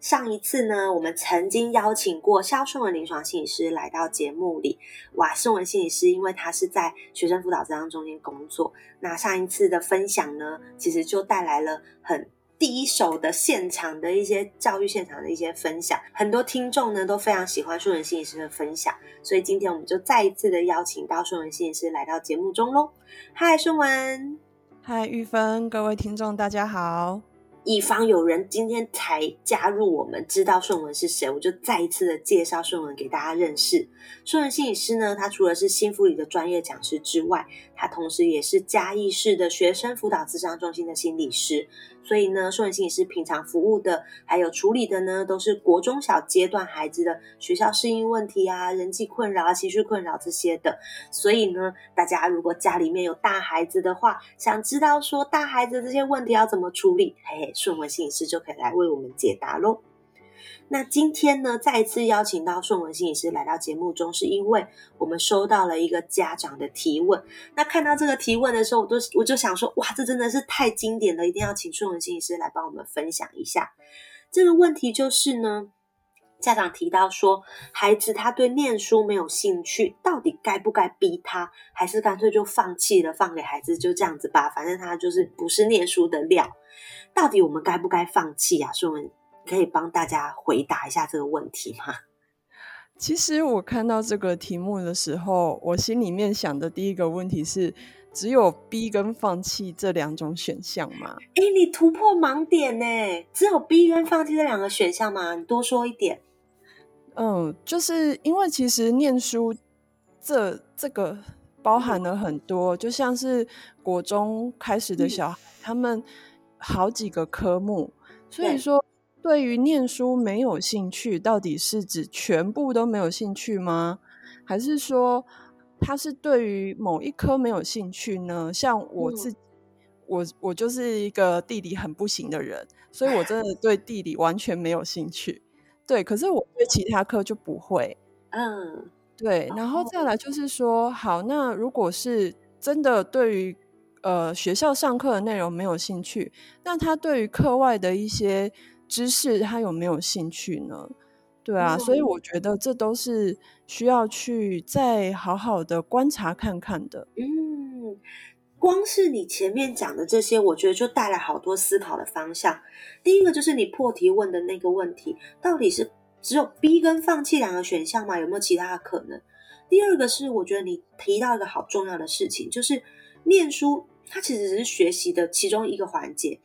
上一次呢，我们曾经邀请过肖顺文临床心理师来到节目里。哇，顺文心理师因为他是在学生辅导这样中间工作，那上一次的分享呢，其实就带来了很第一手的现场的一些教育现场的一些分享，很多听众呢都非常喜欢顺文心理师的分享，所以今天我们就再一次的邀请到顺文心理师来到节目中喽。嗨，顺文，嗨，玉芬，各位听众，大家好。以防有人今天才加入我们，知道顺文是谁，我就再一次的介绍顺文给大家认识。顺文心理师呢，他除了是新福里的专业讲师之外，他同时也是嘉义市的学生辅导咨商中心的心理师。所以呢，顺文心理师平常服务的还有处理的呢，都是国中小阶段孩子的学校适应问题啊、人际困扰啊、情绪困扰这些的。所以呢，大家如果家里面有大孩子的话，想知道说大孩子这些问题要怎么处理，嘿嘿，顺文心理师就可以来为我们解答喽。那今天呢，再一次邀请到顺文心理师来到节目中，是因为我们收到了一个家长的提问。那看到这个提问的时候，我都我就想说，哇，这真的是太经典了，一定要请顺文心理师来帮我们分享一下。这个问题就是呢，家长提到说，孩子他对念书没有兴趣，到底该不该逼他，还是干脆就放弃了，放给孩子就这样子吧，反正他就是不是念书的料。到底我们该不该放弃啊？顺文。可以帮大家回答一下这个问题吗？其实我看到这个题目的时候，我心里面想的第一个问题是：只有逼跟放弃这两种选项吗？哎，你突破盲点呢！只有逼跟放弃这两个选项吗？你多说一点。嗯，就是因为其实念书这这个包含了很多，就像是国中开始的小孩，他们好几个科目，所以说。对于念书没有兴趣，到底是指全部都没有兴趣吗？还是说他是对于某一科没有兴趣呢？像我自己，我我就是一个地理很不行的人，所以我真的 对地理完全没有兴趣。对，可是我对其他科就不会。嗯，对。然后再来就是说，好，那如果是真的对于呃学校上课的内容没有兴趣，那他对于课外的一些。知识他有没有兴趣呢？对啊，所以我觉得这都是需要去再好好的观察看看的。嗯，光是你前面讲的这些，我觉得就带来好多思考的方向。第一个就是你破题问的那个问题，到底是只有 B 跟放弃两个选项吗？有没有其他的可能？第二个是我觉得你提到一个好重要的事情，就是念书它其实只是学习的其中一个环节。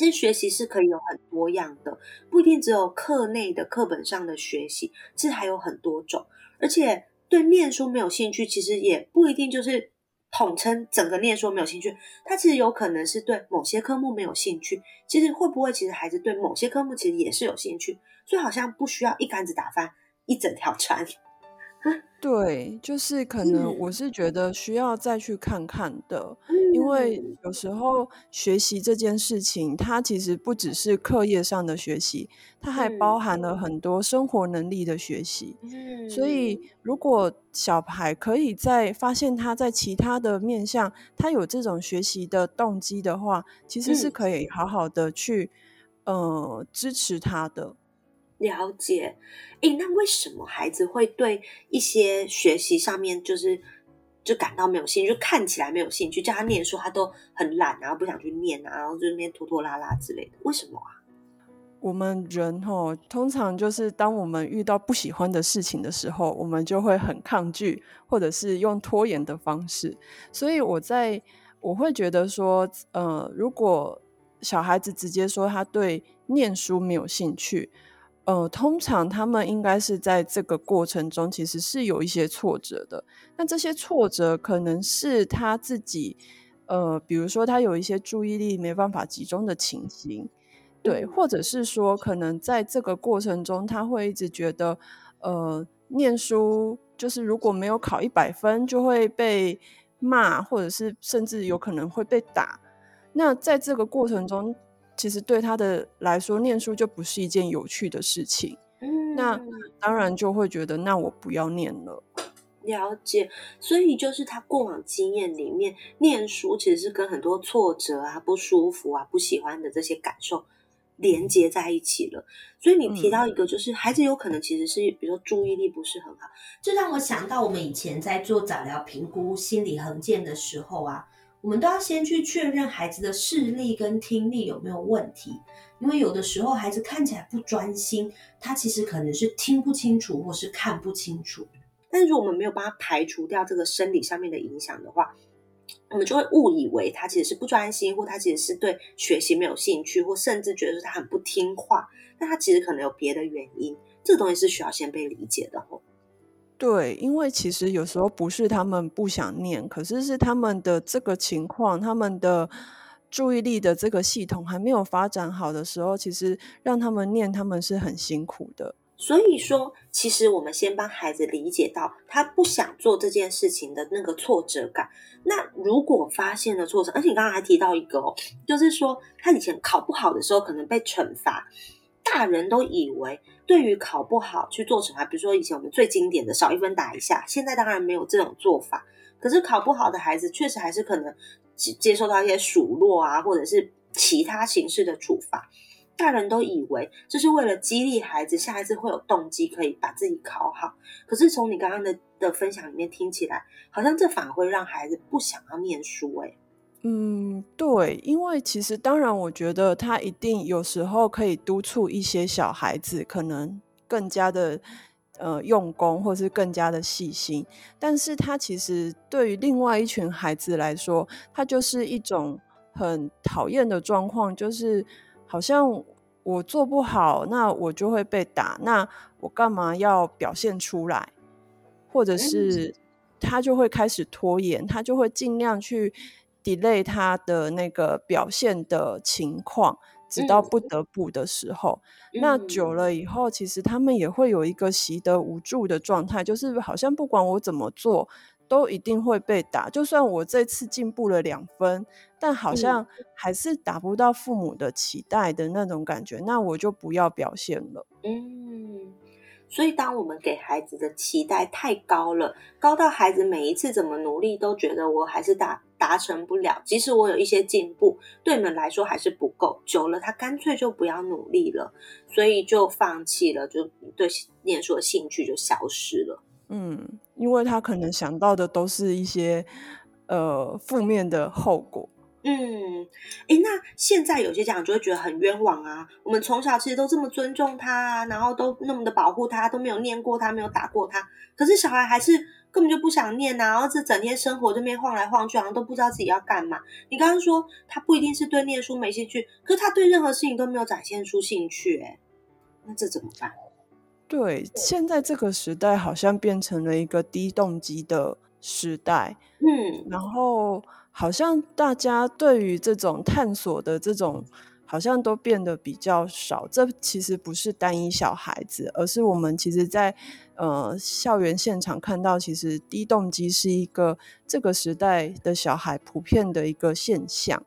其实学习是可以有很多样的，不一定只有课内的课本上的学习，其实还有很多种。而且对念书没有兴趣，其实也不一定就是统称整个念书没有兴趣。他其实有可能是对某些科目没有兴趣。其实会不会，其实孩子对某些科目其实也是有兴趣，所以好像不需要一竿子打翻一整条船。对，就是可能我是觉得需要再去看看的，因为有时候学习这件事情，它其实不只是课业上的学习，它还包含了很多生活能力的学习。所以如果小孩可以在发现他在其他的面向，他有这种学习的动机的话，其实是可以好好的去呃支持他的。了解，诶，那为什么孩子会对一些学习上面就是就感到没有兴趣，就看起来没有兴趣，叫他念书他都很懒，然后不想去念啊，然后就那边拖拖拉拉之类的，为什么啊？我们人哦，通常就是当我们遇到不喜欢的事情的时候，我们就会很抗拒，或者是用拖延的方式。所以我在我会觉得说，呃，如果小孩子直接说他对念书没有兴趣，呃，通常他们应该是在这个过程中其实是有一些挫折的。那这些挫折可能是他自己，呃，比如说他有一些注意力没办法集中的情形。对，或者是说，可能在这个过程中，他会一直觉得，呃，念书就是如果没有考一百分，就会被骂，或者是甚至有可能会被打。那在这个过程中，其实对他的来说，念书就不是一件有趣的事情。嗯，那当然就会觉得，那我不要念了。了解，所以就是他过往经验里面，念书其实是跟很多挫折啊、不舒服啊、不喜欢的这些感受。连接在一起了，所以你提到一个，就是孩子有可能其实是，比如说注意力不是很好，这让我想到我们以前在做早疗评估心理横件的时候啊，我们都要先去确认孩子的视力跟听力有没有问题，因为有的时候孩子看起来不专心，他其实可能是听不清楚或是看不清楚。但如果我们没有帮他排除掉这个生理上面的影响的话，我们就会误以为他其实是不专心，或他其实是对学习没有兴趣，或甚至觉得说他很不听话。但他其实可能有别的原因，这个东西是需要先被理解的。对，因为其实有时候不是他们不想念，可是是他们的这个情况，他们的注意力的这个系统还没有发展好的时候，其实让他们念，他们是很辛苦的。所以说，其实我们先帮孩子理解到他不想做这件事情的那个挫折感。那如果发现了挫折，而且你刚刚还提到一个哦，就是说他以前考不好的时候可能被惩罚，大人都以为对于考不好去做惩罚，比如说以前我们最经典的少一分打一下，现在当然没有这种做法。可是考不好的孩子确实还是可能接接受到一些数落啊，或者是其他形式的处罚。大人都以为这是为了激励孩子，下一次会有动机可以把自己考好。可是从你刚刚的的分享里面听起来，好像这反而会让孩子不想要念书。哎，嗯，对，因为其实当然，我觉得他一定有时候可以督促一些小孩子，可能更加的呃用功，或是更加的细心。但是他其实对于另外一群孩子来说，他就是一种很讨厌的状况，就是好像。我做不好，那我就会被打。那我干嘛要表现出来？或者是他就会开始拖延，他就会尽量去 delay 他的那个表现的情况，直到不得不的时候。那久了以后，其实他们也会有一个习得无助的状态，就是好像不管我怎么做。都一定会被打，就算我这次进步了两分，但好像还是达不到父母的期待的那种感觉，那我就不要表现了。嗯，所以当我们给孩子的期待太高了，高到孩子每一次怎么努力都觉得我还是达达成不了，即使我有一些进步，对你们来说还是不够。久了，他干脆就不要努力了，所以就放弃了，就对念书的兴趣就消失了。嗯。因为他可能想到的都是一些呃负面的后果。嗯，哎，那现在有些家长就会觉得很冤枉啊。我们从小其实都这么尊重他，然后都那么的保护他，都没有念过他，没有打过他。可是小孩还是根本就不想念啊，然后这整天生活这边晃来晃去，好像都不知道自己要干嘛。你刚刚说他不一定是对念书没兴趣，可是他对任何事情都没有展现出兴趣，哎，那这怎么办？对，现在这个时代好像变成了一个低动机的时代，嗯，然后好像大家对于这种探索的这种，好像都变得比较少。这其实不是单一小孩子，而是我们其实在呃校园现场看到，其实低动机是一个这个时代的小孩普遍的一个现象。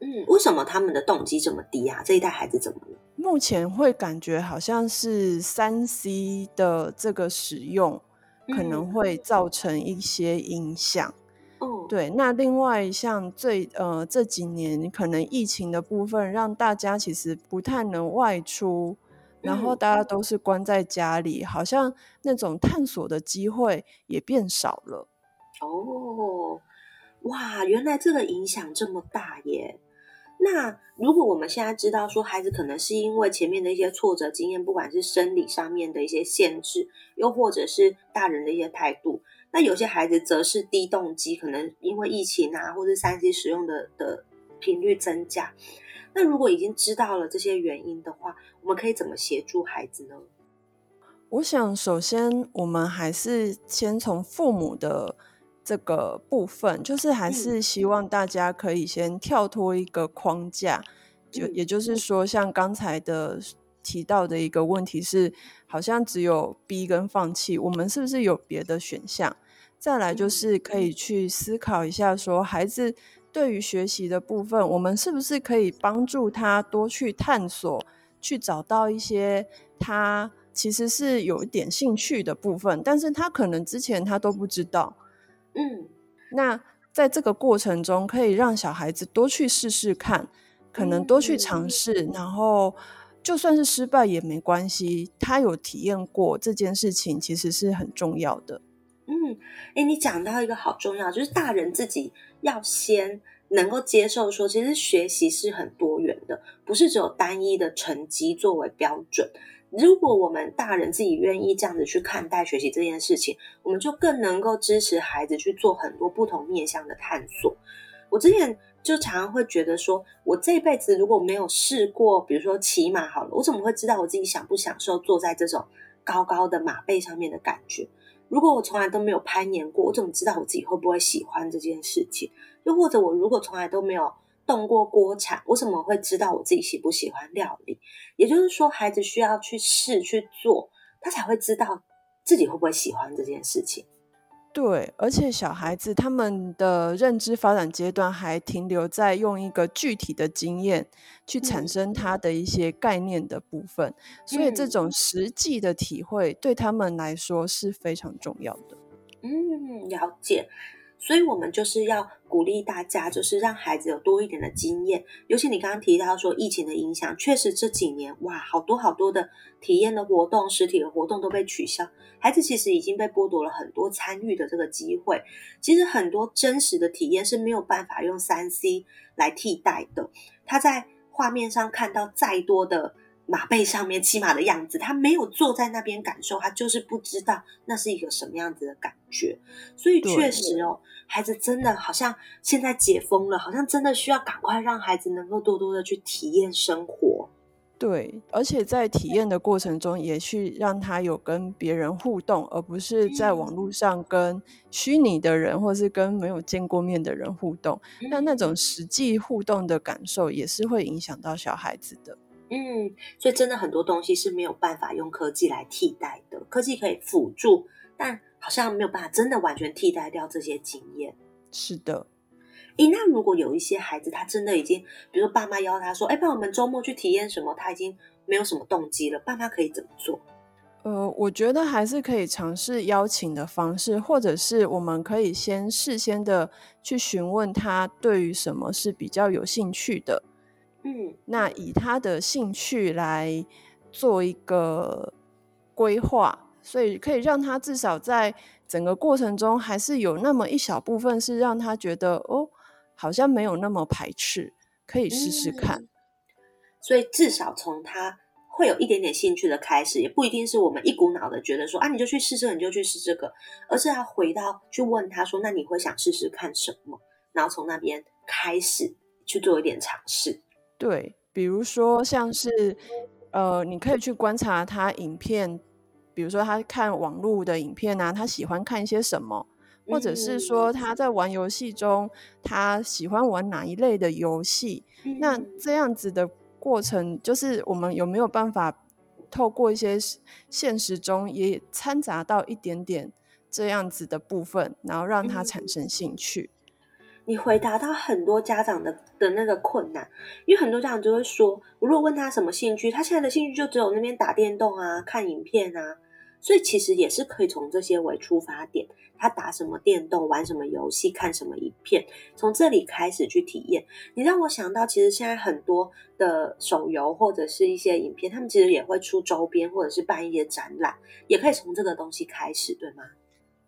嗯，为什么他们的动机这么低啊？这一代孩子怎么了？目前会感觉好像是三 C 的这个使用可能会造成一些影响。哦，对。那另外像最呃这几年可能疫情的部分，让大家其实不太能外出，然后大家都是关在家里，好像那种探索的机会也变少了。哦，哇，原来这个影响这么大耶！那如果我们现在知道说孩子可能是因为前面的一些挫折经验，不管是生理上面的一些限制，又或者是大人的一些态度，那有些孩子则是低动机，可能因为疫情啊，或者三 C 使用的的频率增加。那如果已经知道了这些原因的话，我们可以怎么协助孩子呢？我想，首先我们还是先从父母的。这个部分就是还是希望大家可以先跳脱一个框架，就也就是说，像刚才的提到的一个问题是，好像只有逼跟放弃，我们是不是有别的选项？再来就是可以去思考一下，说孩子对于学习的部分，我们是不是可以帮助他多去探索，去找到一些他其实是有一点兴趣的部分，但是他可能之前他都不知道。嗯，那在这个过程中，可以让小孩子多去试试看，可能多去尝试，然后就算是失败也没关系。他有体验过这件事情，其实是很重要的。嗯，哎，你讲到一个好重要，就是大人自己要先能够接受，说其实学习是很多元的，不是只有单一的成绩作为标准。如果我们大人自己愿意这样子去看待学习这件事情，我们就更能够支持孩子去做很多不同面向的探索。我之前就常常会觉得说，我这辈子如果没有试过，比如说骑马好了，我怎么会知道我自己享不享受坐在这种高高的马背上面的感觉？如果我从来都没有攀岩过，我怎么知道我自己会不会喜欢这件事情？又或者我如果从来都没有。动过锅铲，我怎么会知道我自己喜不喜欢料理？也就是说，孩子需要去试去做，他才会知道自己会不会喜欢这件事情。对，而且小孩子他们的认知发展阶段还停留在用一个具体的经验去产生他的一些概念的部分，所以这种实际的体会对他们来说是非常重要的。嗯，了解。所以，我们就是要鼓励大家，就是让孩子有多一点的经验。尤其你刚刚提到说疫情的影响，确实这几年哇，好多好多的体验的活动、实体的活动都被取消，孩子其实已经被剥夺了很多参与的这个机会。其实很多真实的体验是没有办法用三 C 来替代的。他在画面上看到再多的。马背上面骑马的样子，他没有坐在那边感受，他就是不知道那是一个什么样子的感觉。所以确实哦，孩子真的好像现在解封了，好像真的需要赶快让孩子能够多多的去体验生活。对，而且在体验的过程中，也去让他有跟别人互动，而不是在网络上跟虚拟的人，或是跟没有见过面的人互动。那那种实际互动的感受，也是会影响到小孩子的。嗯，所以真的很多东西是没有办法用科技来替代的。科技可以辅助，但好像没有办法真的完全替代掉这些经验。是的，诶，那如果有一些孩子，他真的已经，比如说爸妈邀他说：“哎，帮我们周末去体验什么？”他已经没有什么动机了，爸妈可以怎么做？呃，我觉得还是可以尝试邀请的方式，或者是我们可以先事先的去询问他对于什么是比较有兴趣的。嗯，那以他的兴趣来做一个规划，所以可以让他至少在整个过程中，还是有那么一小部分是让他觉得哦，好像没有那么排斥，可以试试看。所以至少从他会有一点点兴趣的开始，也不一定是我们一股脑的觉得说啊，你就去试这，你就去试这个，而是要回到去问他说，那你会想试试看什么？然后从那边开始去做一点尝试。对，比如说像是，呃，你可以去观察他影片，比如说他看网络的影片啊，他喜欢看一些什么，或者是说他在玩游戏中，他喜欢玩哪一类的游戏。那这样子的过程，就是我们有没有办法透过一些现实中也掺杂到一点点这样子的部分，然后让他产生兴趣。你回答到很多家长的的那个困难，因为很多家长就会说，我如果问他什么兴趣，他现在的兴趣就只有那边打电动啊、看影片啊，所以其实也是可以从这些为出发点，他打什么电动、玩什么游戏、看什么影片，从这里开始去体验。你让我想到，其实现在很多的手游或者是一些影片，他们其实也会出周边或者是办一些展览，也可以从这个东西开始，对吗？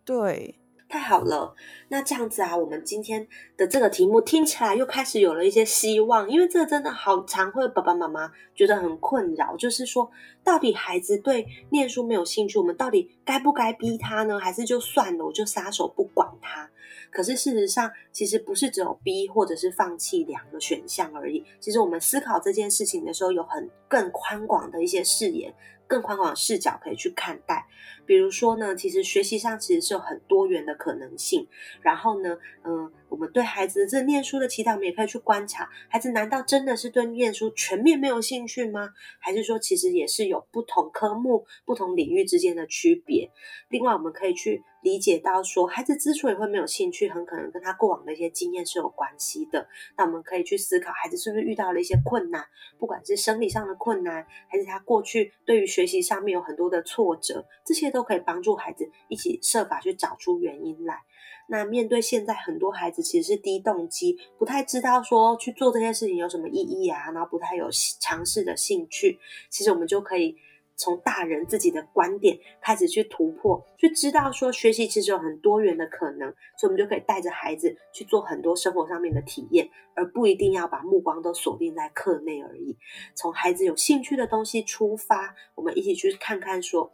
对。太好了，那这样子啊，我们今天的这个题目听起来又开始有了一些希望，因为这真的好常会爸爸妈妈觉得很困扰，就是说，到底孩子对念书没有兴趣，我们到底该不该逼他呢？还是就算了，我就撒手不管他？可是事实上，其实不是只有逼或者是放弃两个选项而已。其实我们思考这件事情的时候，有很更宽广的一些视野。更宽广的视角可以去看待，比如说呢，其实学习上其实是有很多元的可能性。然后呢，嗯，我们对孩子这念书的祈祷，我们也可以去观察，孩子难道真的是对念书全面没有兴趣吗？还是说其实也是有不同科目、不同领域之间的区别？另外，我们可以去理解到说，孩子之所以会没有兴趣，很可能跟他过往的一些经验是有关系的。那我们可以去思考，孩子是不是遇到了一些困难，不管是生理上的困难，还是他过去对于学习上面有很多的挫折，这些都可以帮助孩子一起设法去找出原因来。那面对现在很多孩子其实是低动机，不太知道说去做这些事情有什么意义啊，然后不太有尝试的兴趣，其实我们就可以。从大人自己的观点开始去突破，去知道说学习其实有很多元的可能，所以我们就可以带着孩子去做很多生活上面的体验，而不一定要把目光都锁定在课内而已。从孩子有兴趣的东西出发，我们一起去看看说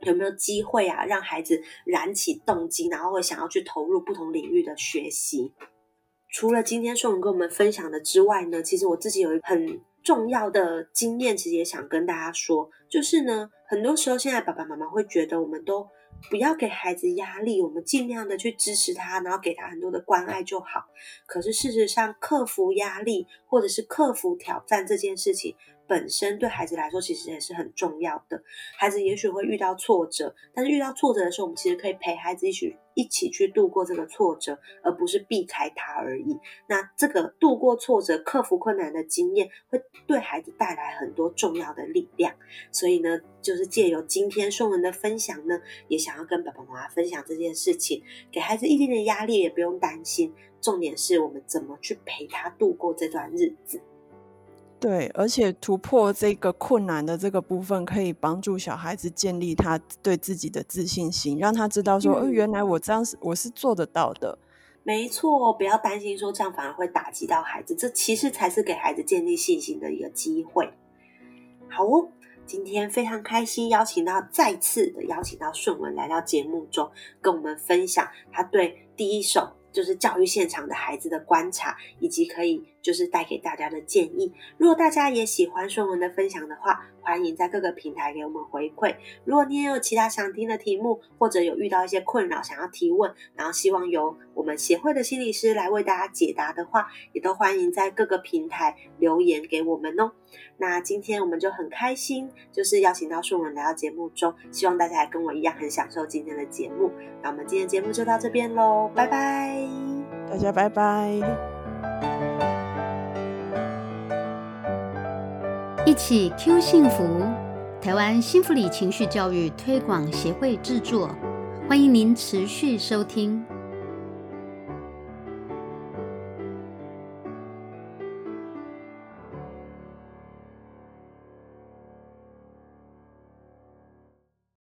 有没有机会啊，让孩子燃起动机，然后会想要去投入不同领域的学习。除了今天宋文跟我们分享的之外呢，其实我自己有一很。重要的经验，其实也想跟大家说，就是呢，很多时候现在爸爸妈妈会觉得，我们都不要给孩子压力，我们尽量的去支持他，然后给他很多的关爱就好。可是事实上，克服压力或者是克服挑战这件事情。本身对孩子来说其实也是很重要的。孩子也许会遇到挫折，但是遇到挫折的时候，我们其实可以陪孩子一起一起去度过这个挫折，而不是避开它而已。那这个度过挫折、克服困难的经验，会对孩子带来很多重要的力量。所以呢，就是借由今天宋文的分享呢，也想要跟爸爸妈妈分享这件事情，给孩子一点点压力也不用担心。重点是我们怎么去陪他度过这段日子。对，而且突破这个困难的这个部分，可以帮助小孩子建立他对自己的自信心，让他知道说，哦，原来我这样是我是做得到的。没错，不要担心说这样反而会打击到孩子，这其实才是给孩子建立信心的一个机会。好哦，今天非常开心，邀请到再次的邀请到顺文来到节目中，跟我们分享他对第一手。就是教育现场的孩子的观察，以及可以就是带给大家的建议。如果大家也喜欢顺文的分享的话，欢迎在各个平台给我们回馈。如果你也有其他想听的题目，或者有遇到一些困扰想要提问，然后希望由我们协会的心理师来为大家解答的话，也都欢迎在各个平台留言给我们哦。那今天我们就很开心，就是邀请到顺文来到节目中，希望大家也跟我一样很享受今天的节目。那我们今天节目就到这边喽，拜拜，大家拜拜，一起 Q 幸福，台湾幸福里情绪教育推广协会制作，欢迎您持续收听。